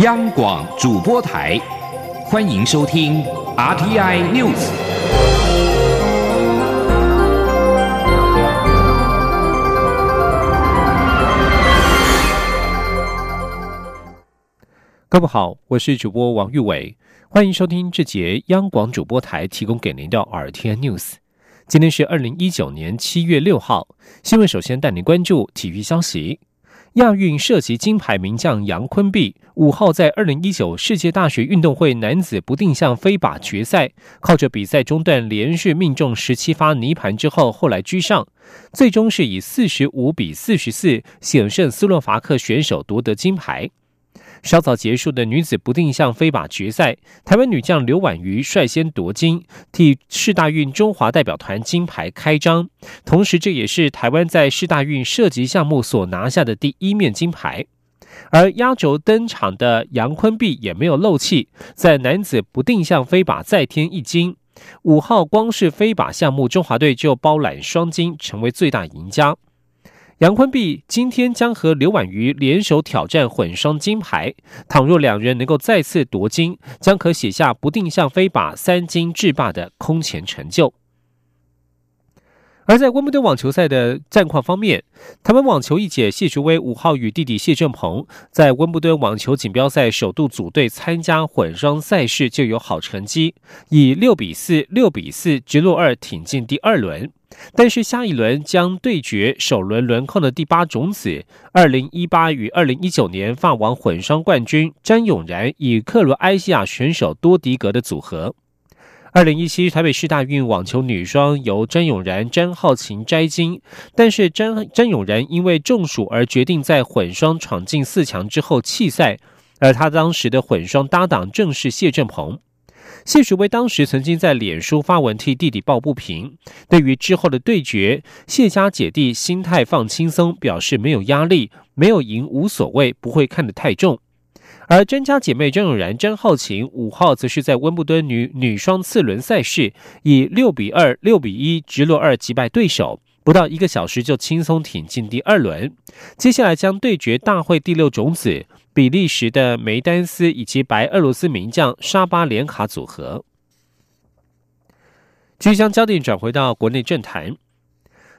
央广主播台，欢迎收听 RTI News。各位好，我是主播王玉伟，欢迎收听这节央广主播台提供给您的 RTI News。今天是二零一九年七月六号，新闻首先带您关注体育消息。亚运涉及金牌名将杨坤碧五号在二零一九世界大学运动会男子不定向飞靶决赛，靠着比赛中段连续命中十七发泥盘之后，后来居上，最终是以四十五比四十四险胜斯洛伐克选手夺得金牌。稍早结束的女子不定向飞靶决赛，台湾女将刘婉瑜率先夺金，替世大运中华代表团金牌开张。同时，这也是台湾在世大运射击项目所拿下的第一面金牌。而压轴登场的杨坤碧也没有漏气，在男子不定向飞靶再添一金。五号光是飞靶项目，中华队就包揽双金，成为最大赢家。杨坤碧今天将和刘婉瑜联手挑战混双金牌，倘若两人能够再次夺金，将可写下不定向飞靶三金制霸的空前成就。而在温布顿网球赛的战况方面，台湾网球一姐谢淑薇五号与弟弟谢正鹏在温布顿网球锦标赛首度组队参加混双赛事就有好成绩，以六比四、六比四直落二挺进第二轮。但是下一轮将对决首轮轮空的第八种子，二零一八与二零一九年法网混双冠军詹永然与克罗埃西亚选手多迪格的组合。二零一七台北市大运网球女双由詹永然、詹浩晴摘金，但是詹詹永然因为中暑而决定在混双闯进四强之后弃赛，而他当时的混双搭档正是谢振鹏。谢淑薇当时曾经在脸书发文替弟弟抱不平，对于之后的对决，谢家姐弟心态放轻松，表示没有压力，没有赢无所谓，不会看得太重。而甄家姐妹张永然、张浩晴五号则是在温布顿女女双次轮赛事以六比二、六比一直落二击败对手，不到一个小时就轻松挺进第二轮，接下来将对决大会第六种子。比利时的梅丹斯以及白俄罗斯名将沙巴连卡组合。即将焦点转回到国内政坛，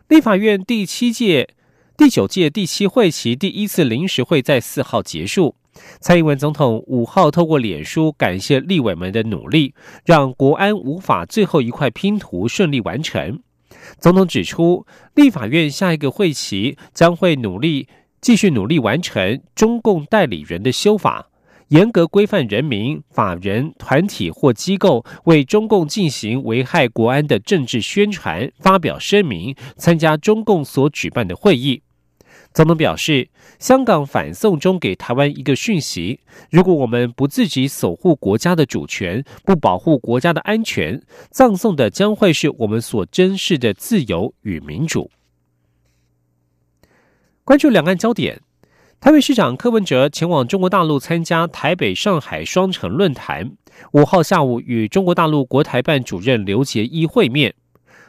立法院第七届、第九届第七会期第一次临时会在四号结束。蔡英文总统五号透过脸书感谢立委们的努力，让国安无法最后一块拼图顺利完成。总统指出，立法院下一个会期将会努力。继续努力完成中共代理人的修法，严格规范人民、法人、团体或机构为中共进行危害国安的政治宣传、发表声明、参加中共所举办的会议。总统表示，香港反送中给台湾一个讯息：如果我们不自己守护国家的主权，不保护国家的安全，葬送的将会是我们所珍视的自由与民主。关注两岸焦点，台北市长柯文哲前往中国大陆参加台北上海双城论坛，五号下午与中国大陆国台办主任刘杰一会面。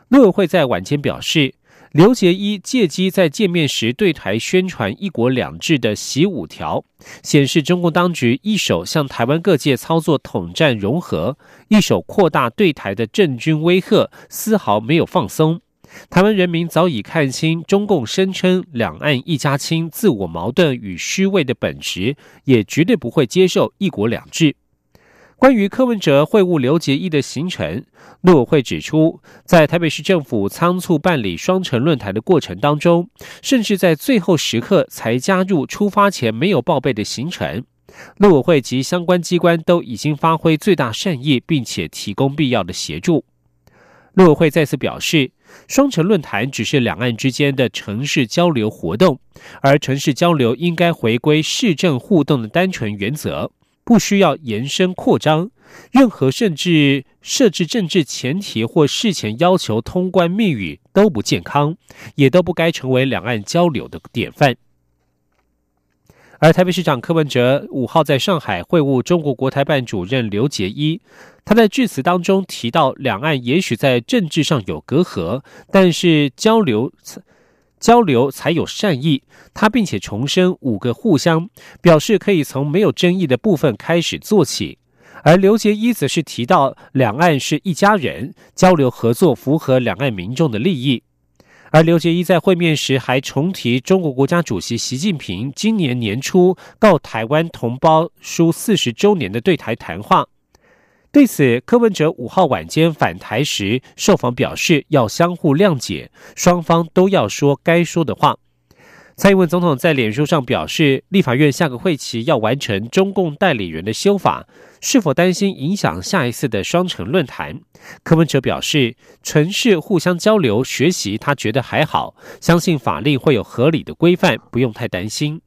陆委会在晚间表示，刘杰一借机在见面时对台宣传“一国两制”的“习五条”，显示中共当局一手向台湾各界操作统战融合，一手扩大对台的政军威吓，丝毫没有放松。台湾人民早已看清中共声称两岸一家亲、自我矛盾与虚伪的本质，也绝对不会接受一国两制。关于柯文哲会晤刘杰一的行程，陆委会指出，在台北市政府仓促办理双城论坛的过程当中，甚至在最后时刻才加入出发前没有报备的行程。陆委会及相关机关都已经发挥最大善意，并且提供必要的协助。陆委会再次表示。双城论坛只是两岸之间的城市交流活动，而城市交流应该回归市政互动的单纯原则，不需要延伸扩张。任何甚至设置政治前提或事前要求通关密语都不健康，也都不该成为两岸交流的典范。而台北市长柯文哲五号在上海会晤中国国台办主任刘杰一，他在致辞当中提到，两岸也许在政治上有隔阂，但是交流交流才有善意。他并且重申五个互相，表示可以从没有争议的部分开始做起。而刘杰一则是提到，两岸是一家人，交流合作符合两岸民众的利益。而刘杰一在会面时还重提中国国家主席习近平今年年初告台湾同胞书四十周年的对台谈话。对此，柯文哲五号晚间返台时受访表示，要相互谅解，双方都要说该说的话。蔡英文总统在脸书上表示，立法院下个会期要完成中共代理人的修法，是否担心影响下一次的双城论坛？柯文哲表示，纯是互相交流学习，他觉得还好，相信法律会有合理的规范，不用太担心。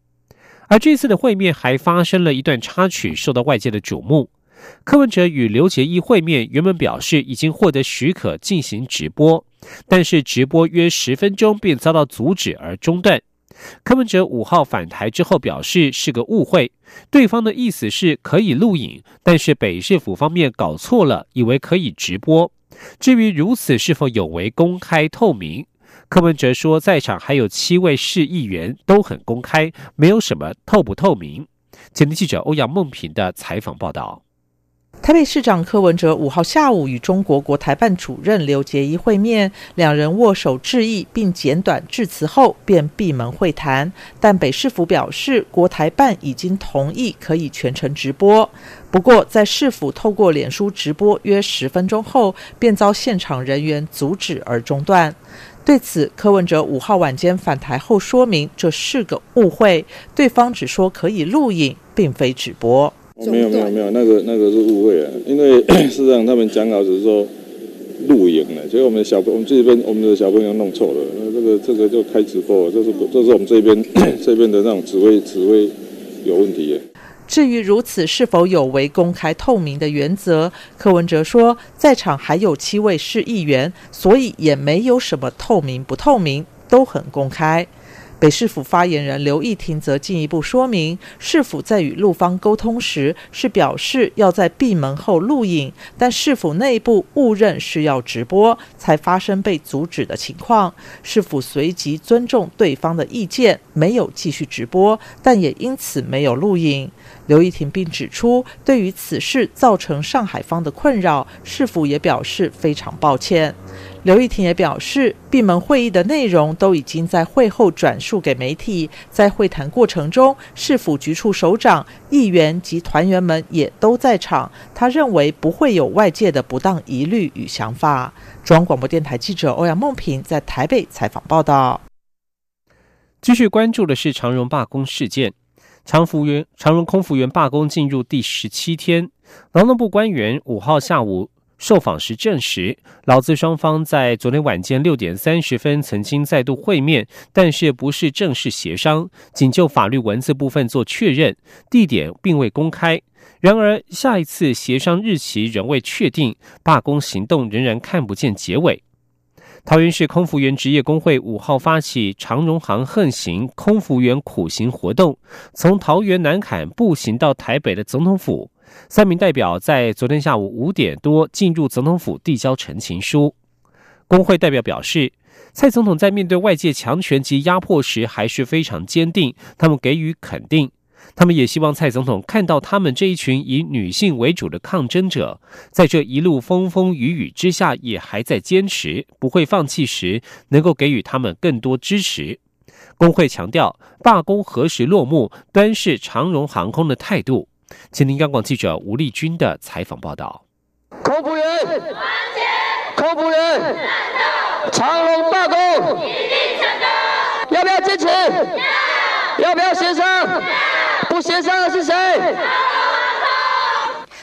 而这次的会面还发生了一段插曲，受到外界的瞩目。柯文哲与刘杰一会面，原本表示已经获得许可进行直播，但是直播约十分钟便遭到阻止而中断。柯文哲五号返台之后表示是个误会，对方的意思是可以录影，但是北市府方面搞错了，以为可以直播。至于如此是否有违公开透明，柯文哲说在场还有七位市议员都很公开，没有什么透不透明。前天记者欧阳梦平的采访报道。台北市长柯文哲五号下午与中国国台办主任刘捷一会面，两人握手致意，并简短致辞后便闭门会谈。但北市府表示，国台办已经同意可以全程直播。不过，在市府透过脸书直播约十分钟后，便遭现场人员阻止而中断。对此，柯文哲五号晚间返台后说明，这是个误会，对方只说可以录影，并非直播。没有没有没有，那个那个是误会啊，因为 事实上他们讲好只是说露营的，结果我们小朋我们这边我们的小朋友弄错了，那这个这个就开直播，这是这是我们这边 这边的那种指挥指挥有问题。至于如此是否有违公开透明的原则，柯文哲说，在场还有七位市议员，所以也没有什么透明不透明，都很公开。北市府发言人刘义婷则进一步说明，市府在与陆方沟通时是表示要在闭门后录影，但市府内部误认是要直播，才发生被阻止的情况。市府随即尊重对方的意见，没有继续直播，但也因此没有录影。刘义婷并指出，对于此事造成上海方的困扰，市府也表示非常抱歉。刘玉婷也表示，闭门会议的内容都已经在会后转述给媒体。在会谈过程中，市府局处首长、议员及团员们也都在场。他认为不会有外界的不当疑虑与想法。中央广播电台记者欧阳梦平在台北采访报道。继续关注的是长荣罢工事件，长服员长荣空服员罢工进入第十七天，劳动部官员五号下午。受访时证实，劳资双方在昨天晚间六点三十分曾经再度会面，但是不是正式协商，仅就法律文字部分做确认，地点并未公开。然而，下一次协商日期仍未确定，罢工行动仍然看不见结尾。桃园市空服员职业工会五号发起长荣航横行空服员苦行活动，从桃园南坎步行到台北的总统府。三名代表在昨天下午五点多进入总统府递交陈情书。工会代表表示，蔡总统在面对外界强权及压迫时还是非常坚定，他们给予肯定。他们也希望蔡总统看到他们这一群以女性为主的抗争者，在这一路风风雨雨之下也还在坚持，不会放弃时，能够给予他们更多支持。工会强调，罢工何时落幕，端视长荣航空的态度。请听央广记者吴丽君的采访报道。空服员，空服员，长龙罢工，一定成功。要不要坚持？要。要不要协商？不协商的是谁？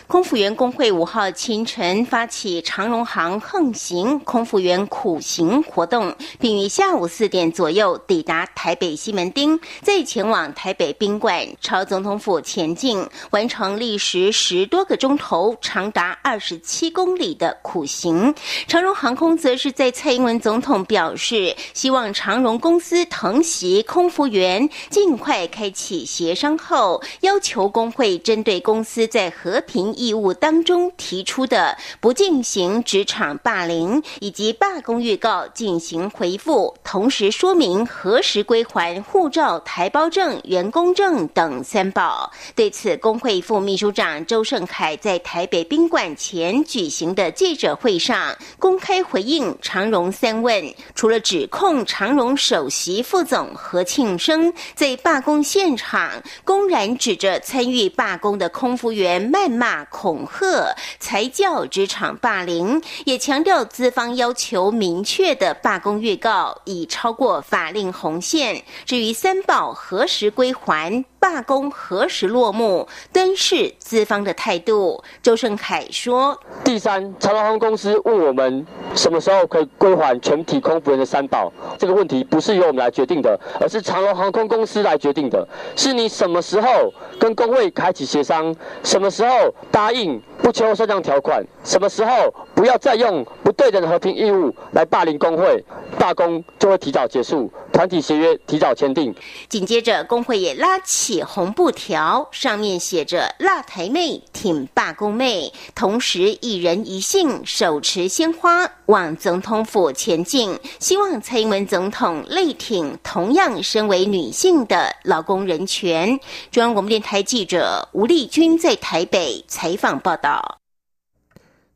空服员工会五号清晨发起长荣航横行空服员苦行活动，并于下午四点左右抵达台北西门町，再前往台北宾馆朝总统府前进，完成历时十多个钟头、长达二十七公里的苦行。长荣航空则是在蔡英文总统表示希望长荣公司疼惜空服员，尽快开启协商后，要求工会针对公司在和平。义务当中提出的不进行职场霸凌以及罢工预告进行回复，同时说明何时归还护照、台胞证、员工证等三宝。对此，工会副秘书长周盛凯在台北宾馆前举行的记者会上公开回应长荣三问，除了指控长荣首席副总何庆生在罢工现场公然指着参与罢工的空服员谩骂、恐吓，才叫职场霸凌，也强调资方要求明确的罢工预告已超过法令红线。至于三保何时归还？罢工何时落幕？端视资方的态度。周盛凯说：“第三，长隆航空公司问我们什么时候可以归还全体空服员的三保，这个问题不是由我们来决定的，而是长隆航空公司来决定的。是你什么时候跟工会开启协商，什么时候答应不求上降条款，什么时候不要再用不对等的和平义务来霸凌工会，罢工就会提早结束，团体协约提早签订。”紧接着，工会也拉起。红布条上面写着“辣台妹挺罢工妹”，同时一人一信手持鲜花往总统府前进，希望蔡英文总统力挺同样身为女性的劳工人权。中央广播电台记者吴丽君在台北采访报道。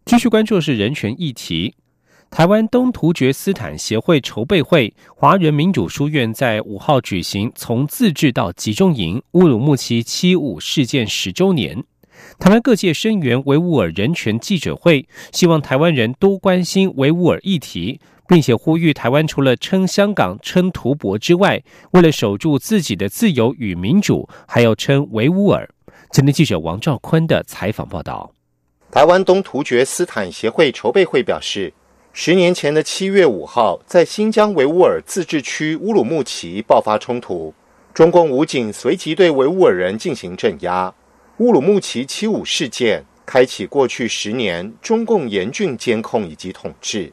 继续关注是人权议题。台湾东突厥斯坦协会筹备会华人民主书院在五号举行从自治到集中营乌鲁木齐七五事件十周年，台湾各界声援维吾尔人权记者会，希望台湾人多关心维吾尔议题，并且呼吁台湾除了称香港、称图博之外，为了守住自己的自由与民主，还要称维吾尔。今天记者王兆坤的采访报道。台湾东突厥斯坦协会筹备会表示。十年前的七月五号，在新疆维吾尔自治区乌鲁木齐爆发冲突，中共武警随即对维吾尔人进行镇压。乌鲁木齐七五事件开启过去十年中共严峻监控以及统治。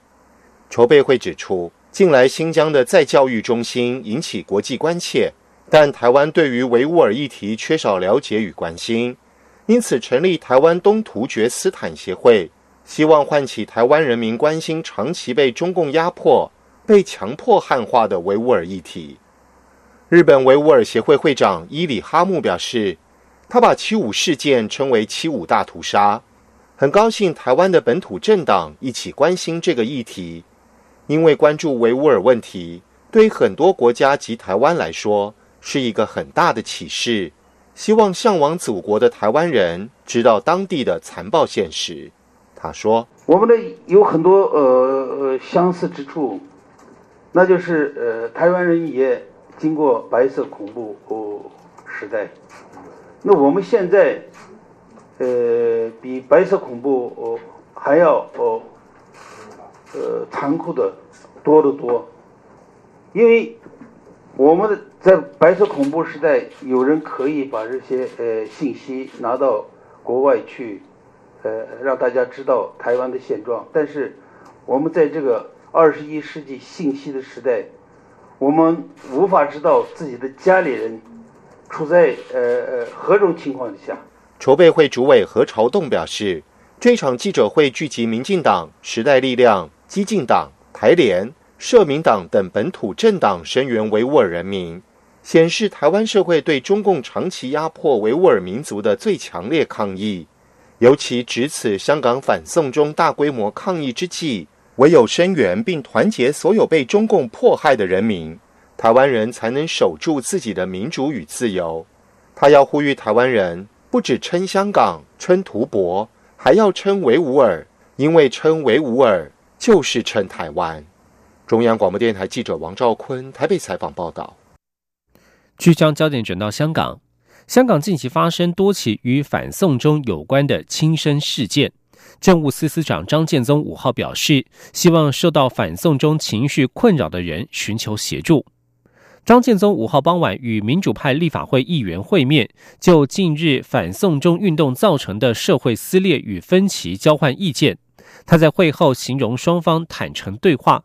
筹备会指出，近来新疆的再教育中心引起国际关切，但台湾对于维吾尔议题缺少了解与关心，因此成立台湾东突厥斯坦协会。希望唤起台湾人民关心长期被中共压迫、被强迫汉化的维吾尔议题。日本维吾尔协会会长伊里哈木表示，他把七五事件称为“七五大屠杀”，很高兴台湾的本土政党一起关心这个议题，因为关注维吾尔问题对很多国家及台湾来说是一个很大的启示。希望向往祖国的台湾人知道当地的残暴现实。他说：“我们的有很多呃相似之处，那就是呃台湾人也经过白色恐怖哦时代，那我们现在呃比白色恐怖哦还要哦呃残酷的多得多，因为我们的在白色恐怖时代，有人可以把这些呃信息拿到国外去。”呃，让大家知道台湾的现状。但是，我们在这个二十一世纪信息的时代，我们无法知道自己的家里人处在呃呃何种情况下。筹备会主委何朝栋表示，这场记者会聚集民进党、时代力量、激进党、台联、社民党等本土政党声援维吾尔人民，显示台湾社会对中共长期压迫维吾尔民族的最强烈抗议。尤其值此香港反送中大规模抗议之际，唯有声援并团结所有被中共迫害的人民，台湾人才能守住自己的民主与自由。他要呼吁台湾人，不只称香港、称图博，还要称维吾尔，因为称维吾尔就是称台湾。中央广播电台记者王兆坤台北采访报道。据将焦点转到香港。香港近期发生多起与反送中有关的轻生事件，政务司司长张建宗五号表示，希望受到反送中情绪困扰的人寻求协助。张建宗五号傍晚与民主派立法会议员会面，就近日反送中运动造成的社会撕裂与分歧交换意见。他在会后形容双方坦诚对话，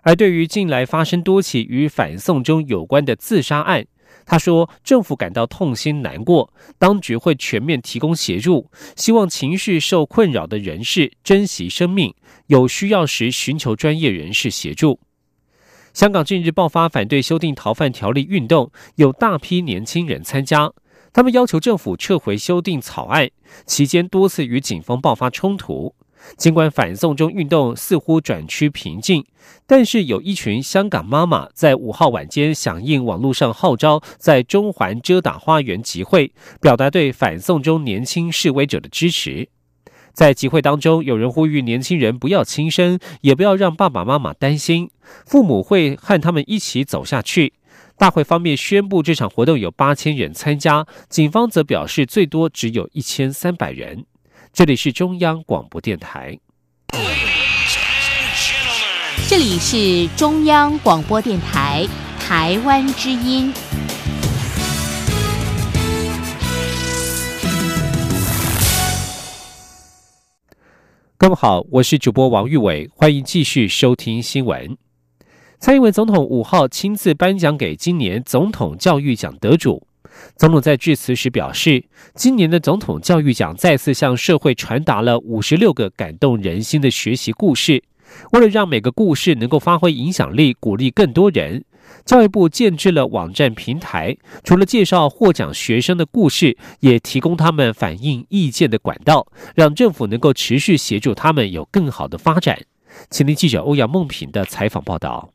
而对于近来发生多起与反送中有关的自杀案。他说：“政府感到痛心难过，当局会全面提供协助，希望情绪受困扰的人士珍惜生命，有需要时寻求专业人士协助。”香港近日爆发反对修订逃犯条例运动，有大批年轻人参加，他们要求政府撤回修订草案，期间多次与警方爆发冲突。尽管反送中运动似乎转趋平静，但是有一群香港妈妈在五号晚间响应网络上号召，在中环遮打花园集会，表达对反送中年轻示威者的支持。在集会当中，有人呼吁年轻人不要轻生，也不要让爸爸妈妈担心，父母会和他们一起走下去。大会方面宣布，这场活动有八千人参加，警方则表示最多只有一千三百人。这里是中央广播电台。这里是中央广播电台台湾之音。各位好，我是主播王玉伟，欢迎继续收听新闻。蔡英文总统五号亲自颁奖给今年总统教育奖得主。总统在致辞时表示，今年的总统教育奖再次向社会传达了五十六个感动人心的学习故事。为了让每个故事能够发挥影响力，鼓励更多人，教育部建制了网站平台，除了介绍获奖学生的故事，也提供他们反映意见的管道，让政府能够持续协助他们有更好的发展。请听记者欧阳梦平的采访报道。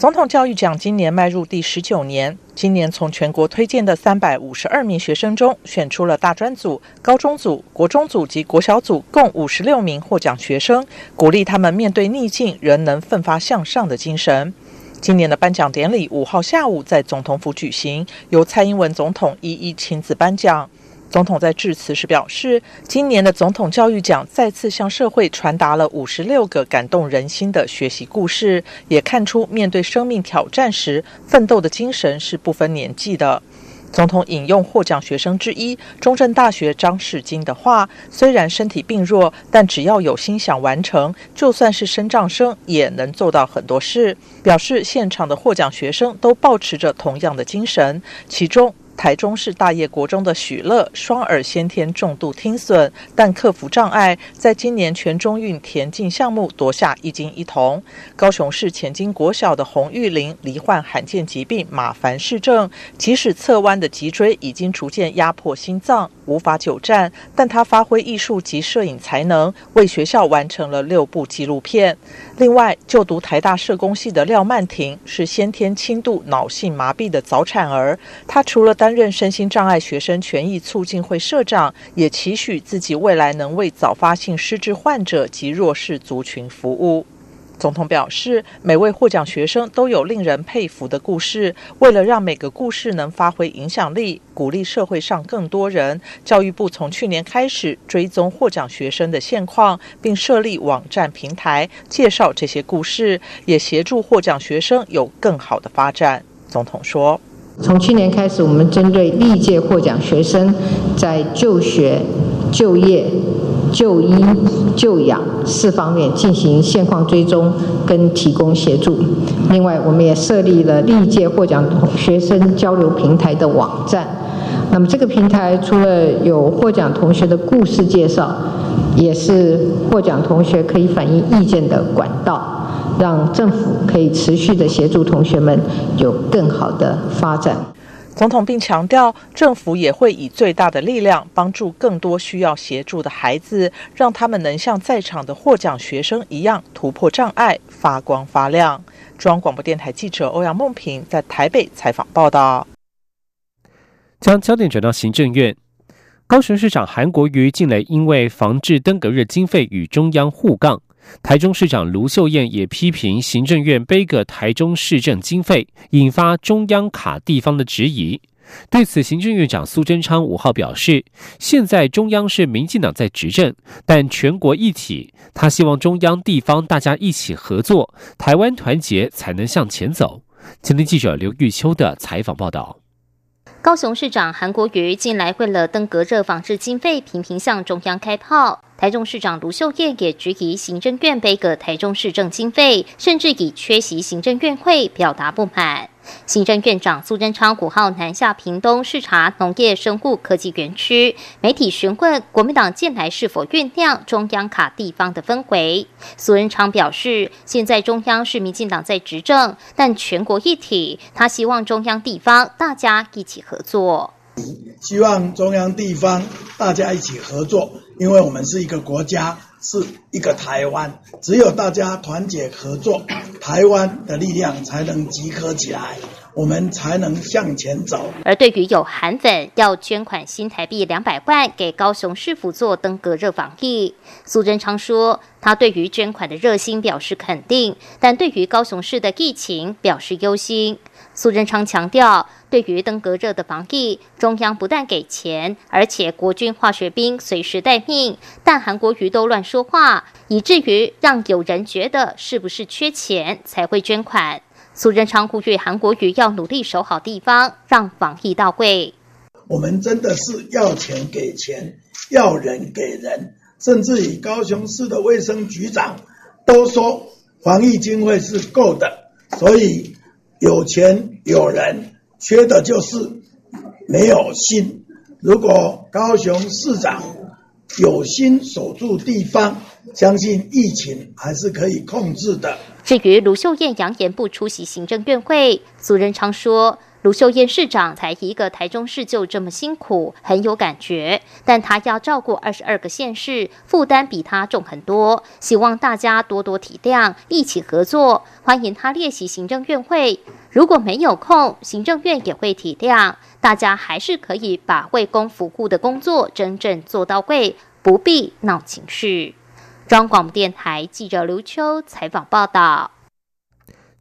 总统教育奖今年迈入第十九年，今年从全国推荐的三百五十二名学生中，选出了大专组、高中组、国中组及国小组共五十六名获奖学生，鼓励他们面对逆境仍能奋发向上的精神。今年的颁奖典礼五号下午在总统府举行，由蔡英文总统一一亲自颁奖。总统在致辞时表示，今年的总统教育奖再次向社会传达了五十六个感动人心的学习故事，也看出面对生命挑战时奋斗的精神是不分年纪的。总统引用获奖学生之一中正大学张世金的话：“虽然身体病弱，但只要有心想完成，就算是身障生也能做到很多事。”表示现场的获奖学生都保持着同样的精神，其中。台中市大业国中的许乐双耳先天重度听损，但克服障碍，在今年全中运田径项目夺下一金一铜。高雄市前金国小的洪玉玲罹患罕见疾病马凡氏症，即使侧弯的脊椎已经逐渐压迫心脏，无法久站，但他发挥艺术及摄影才能，为学校完成了六部纪录片。另外，就读台大社工系的廖曼婷是先天轻度脑性麻痹的早产儿，她除了担任身心障碍学生权益促进会社长，也期许自己未来能为早发性失智患者及弱势族群服务。总统表示，每位获奖学生都有令人佩服的故事。为了让每个故事能发挥影响力，鼓励社会上更多人，教育部从去年开始追踪获奖学生的现况，并设立网站平台，介绍这些故事，也协助获奖学生有更好的发展。总统说。从去年开始，我们针对历届获奖学生在就学、就业、就医、就养四方面进行现况追踪跟提供协助。另外，我们也设立了历届获奖学生交流平台的网站。那么，这个平台除了有获奖同学的故事介绍，也是获奖同学可以反映意见的管道。让政府可以持续的协助同学们有更好的发展。总统并强调，政府也会以最大的力量帮助更多需要协助的孩子，让他们能像在场的获奖学生一样突破障碍，发光发亮。中央广播电台记者欧阳梦平在台北采访报道。将焦点转到行政院，高雄市长韩国瑜近来因为防治登革热经费与中央互杠。台中市长卢秀燕也批评行政院背个台中市政经费，引发中央卡地方的质疑。对此，行政院长苏贞昌五号表示，现在中央是民进党在执政，但全国一体，他希望中央地方大家一起合作，台湾团结才能向前走。今天记者刘玉秋的采访报道。高雄市长韩国瑜近来为了登革热防治经费，频频向中央开炮。台中市长卢秀燕也质疑行政院背个台中市政经费，甚至以缺席行政院会表达不满。行政院长苏贞昌五号南下屏东视察农业生物科技园区，媒体询问国民党近来是否酝酿中央卡地方的氛围。苏贞昌表示，现在中央是民进党在执政，但全国一体，他希望中央地方大家一起合作。希望中央地方大家一起合作，因为我们是一个国家。是一个台湾，只有大家团结合作，台湾的力量才能集合起来，我们才能向前走。而对于有韩粉要捐款新台币两百万给高雄市府做登革热防疫，苏贞昌说，他对于捐款的热心表示肯定，但对于高雄市的疫情表示忧心。苏贞昌强调，对于登革热的防疫，中央不但给钱，而且国军化学兵随时待命。但韩国瑜都乱说话，以至于让有人觉得是不是缺钱才会捐款。苏贞昌呼吁韩国瑜要努力守好地方，让防疫到位。我们真的是要钱给钱，要人给人，甚至于高雄市的卫生局长都说防疫经费是够的，所以。有钱有人，缺的就是没有心。如果高雄市长有心守住地方，相信疫情还是可以控制的。至于卢秀燕扬言不出席行政院会，苏仁昌说。卢秀燕市长才一个台中市就这么辛苦，很有感觉。但他要照顾二十二个县市，负担比他重很多。希望大家多多体谅，一起合作。欢迎他列席行政院会，如果没有空，行政院也会体谅。大家还是可以把为公服务的工作真正做到位，不必闹情绪。中广播电台记者刘秋采访报道。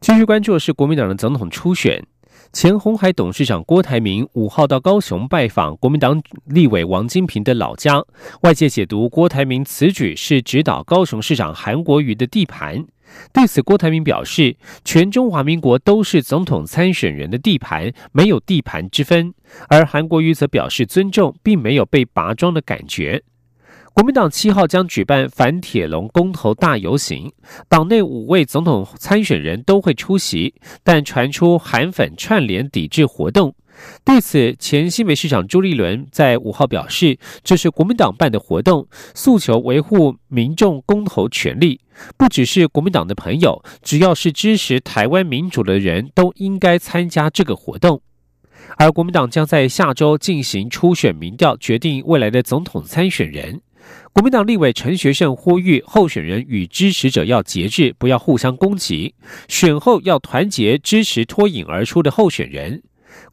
继续关注的是国民党的总统初选。前红海董事长郭台铭五号到高雄拜访国民党立委王金平的老家，外界解读郭台铭此举是指导高雄市长韩国瑜的地盘。对此，郭台铭表示，全中华民国都是总统参选人的地盘，没有地盘之分。而韩国瑜则表示尊重，并没有被拔庄的感觉。国民党七号将举办反铁笼公投大游行，党内五位总统参选人都会出席，但传出韩粉串联抵制活动。对此，前新北市长朱立伦在五号表示，这是国民党办的活动，诉求维护民众公投权利，不只是国民党的朋友，只要是支持台湾民主的人都应该参加这个活动。而国民党将在下周进行初选民调，决定未来的总统参选人。国民党立委陈学圣呼吁候选人与支持者要节制，不要互相攻击，选后要团结支持脱颖而出的候选人。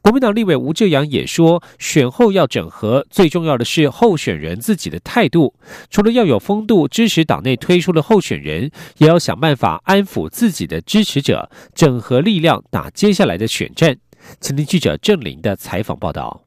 国民党立委吴志阳也说，选后要整合，最重要的是候选人自己的态度，除了要有风度支持党内推出的候选人，也要想办法安抚自己的支持者，整合力量打接下来的选战。请听记者郑林的采访报道。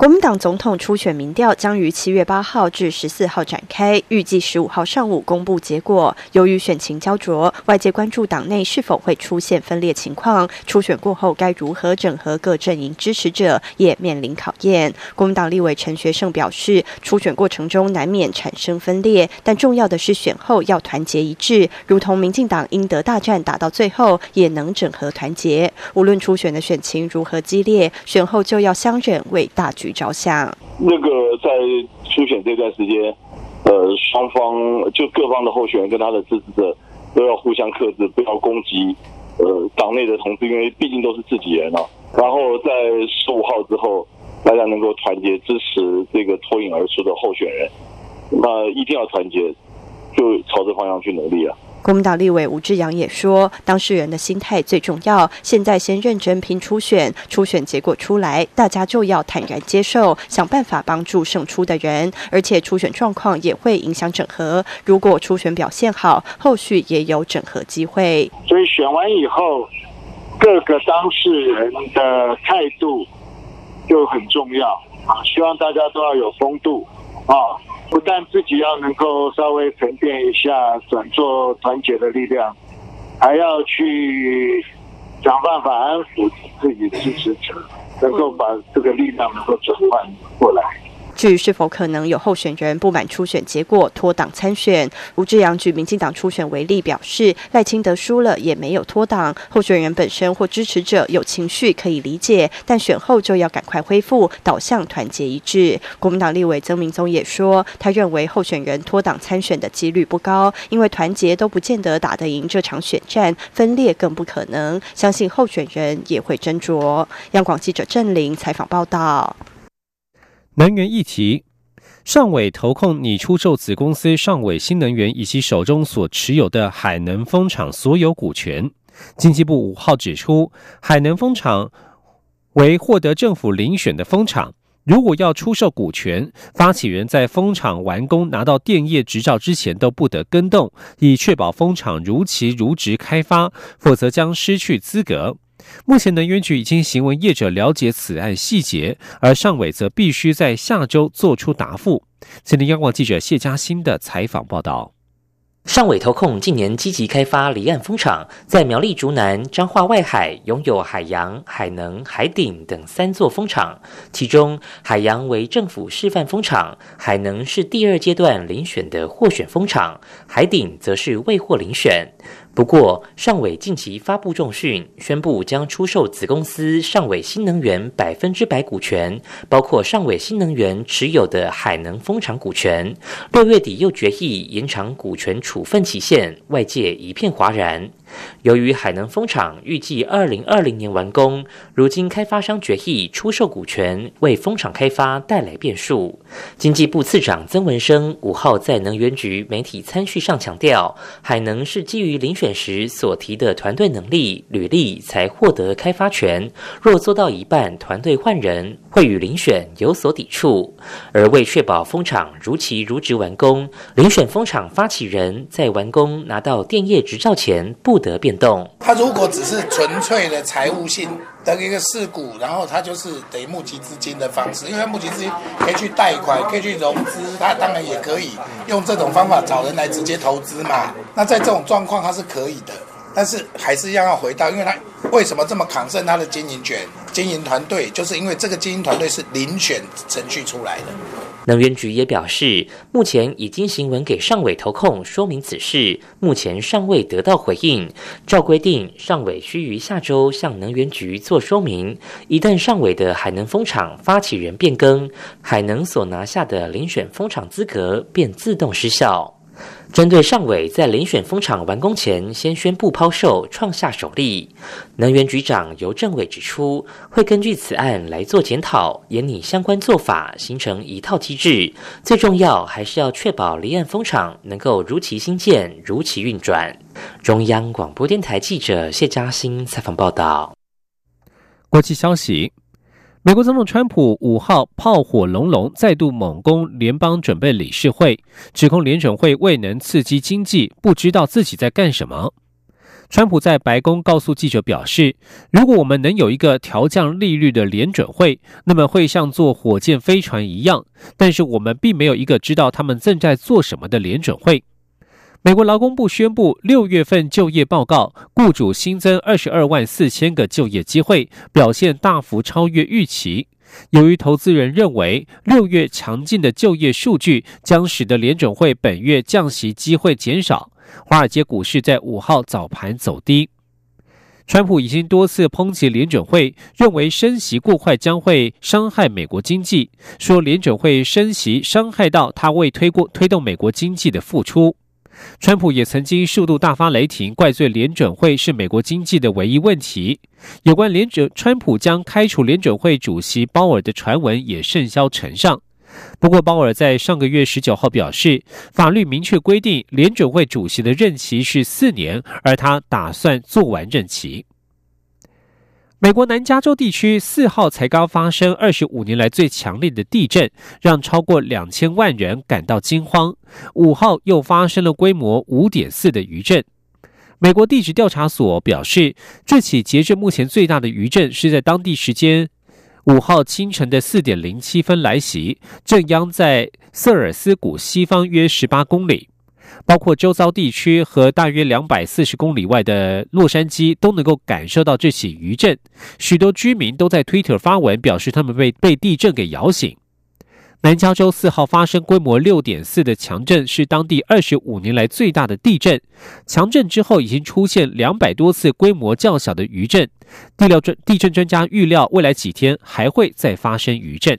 国民党总统初选民调将于七月八号至十四号展开，预计十五号上午公布结果。由于选情焦灼，外界关注党内是否会出现分裂情况。初选过后该如何整合各阵营支持者，也面临考验。国民党立委陈学圣表示，初选过程中难免产生分裂，但重要的是选后要团结一致，如同民进党英德大战打到最后也能整合团结。无论初选的选情如何激烈，选后就要相忍为大局。着想，那个在初选这段时间，呃，双方就各方的候选人跟他的支持者都要互相克制，不要攻击呃党内的同志，因为毕竟都是自己人啊。然后在十五号之后，大家能够团结支持这个脱颖而出的候选人，那一定要团结，就朝这方向去努力啊。国民党立委吴志阳也说，当事人的心态最重要。现在先认真拼初选，初选结果出来，大家就要坦然接受，想办法帮助胜出的人。而且初选状况也会影响整合。如果初选表现好，后续也有整合机会。所以选完以后，各个当事人的态度就很重要啊！希望大家都要有风度啊。不但自己要能够稍微沉淀一下，转做团结的力量，还要去想办法安抚自己支持者，能够把这个力量能够转换过来。至于是否可能有候选人不满初选结果脱党参选，吴志阳举民进党初选为例表示，赖清德输了也没有脱党，候选人本身或支持者有情绪可以理解，但选后就要赶快恢复，导向团结一致。国民党立委曾明宗也说，他认为候选人脱党参选的几率不高，因为团结都不见得打得赢这场选战，分裂更不可能，相信候选人也会斟酌。央广记者郑玲采访报道。能源议题，上尾投控拟出售子公司上尾新能源以及手中所持有的海能风场所有股权。经济部五号指出，海能风场为获得政府遴选的风场，如果要出售股权，发起人在风场完工拿到电业执照之前都不得更动，以确保风场如期如职开发，否则将失去资格。目前能源局已经询问业者了解此案细节，而上委则必须在下周做出答复。今天央广记者谢嘉欣的采访报道。上尾投控近年积极开发离岸风场，在苗栗竹南、彰化外海拥有海洋、海能、海顶等三座风场，其中海洋为政府示范风场，海能是第二阶段遴选的获选风场，海顶则是未获遴选。不过，尚伟近期发布重讯，宣布将出售子公司尚伟新能源百分之百股权，包括尚伟新能源持有的海能风场股权。六月底又决议延长股权处分期限，外界一片哗然。由于海能风场预计二零二零年完工，如今开发商决议出售股权，为风场开发带来变数。经济部次长曾文生五号在能源局媒体参叙上强调，海能是基于遴选时所提的团队能力、履历才获得开发权，若做到一半团队换人，会与遴选有所抵触。而为确保风场如期如职完工，遴选风场发起人在完工拿到电业执照前不。得变动，他如果只是纯粹的财务性的一个事故，然后他就是等于募集资金的方式，因为他募集资金可以去贷款，可以去融资，他当然也可以用这种方法找人来直接投资嘛。那在这种状况，他是可以的，但是还是要要回到，因为他为什么这么抗胜他的经营权？经营团队就是因为这个经营团队是遴选程序出来的。能源局也表示，目前已经行文给上委投控说明此事，目前尚未得到回应。照规定，上委需于下周向能源局做说明。一旦上委的海能风厂发起人变更，海能所拿下的遴选风厂资格便自动失效。针对上尾在遴选风场完工前先宣布抛售，创下首例。能源局长尤政伟指出，会根据此案来做检讨，研拟相关做法，形成一套机制。最重要还是要确保离岸风场能够如期兴建、如期运转。中央广播电台记者谢嘉欣采访报道。国际消息。美国总统川普五号炮火隆隆，再度猛攻联邦准备理事会，指控联准会未能刺激经济，不知道自己在干什么。川普在白宫告诉记者表示：“如果我们能有一个调降利率的联准会，那么会像坐火箭飞船一样。但是我们并没有一个知道他们正在做什么的联准会。”美国劳工部宣布，六月份就业报告，雇主新增二十二万四千个就业机会，表现大幅超越预期。由于投资人认为六月强劲的就业数据将使得联准会本月降息机会减少，华尔街股市在五号早盘走低。川普已经多次抨击联准会，认为升息过快将会伤害美国经济，说联准会升息伤害到他为推过推动美国经济的付出。川普也曾经数度大发雷霆，怪罪联准会是美国经济的唯一问题。有关联准，川普将开除联准会主席鲍尔的传闻也甚嚣尘上。不过，鲍尔在上个月十九号表示，法律明确规定联准会主席的任期是四年，而他打算做完任期。美国南加州地区四号才刚发生二十五年来最强烈的地震，让超过两千万人感到惊慌。五号又发生了规模五点四的余震。美国地质调查所表示，这起截至目前最大的余震是在当地时间五号清晨的四点零七分来袭，震央在瑟尔斯谷西方约十八公里。包括周遭地区和大约两百四十公里外的洛杉矶都能够感受到这起余震，许多居民都在 Twitter 发文表示他们被被地震给摇醒。南加州四号发生规模六点四的强震，是当地二十五年来最大的地震。强震之后，已经出现两百多次规模较小的余震。地料专地震专家预料，未来几天还会再发生余震。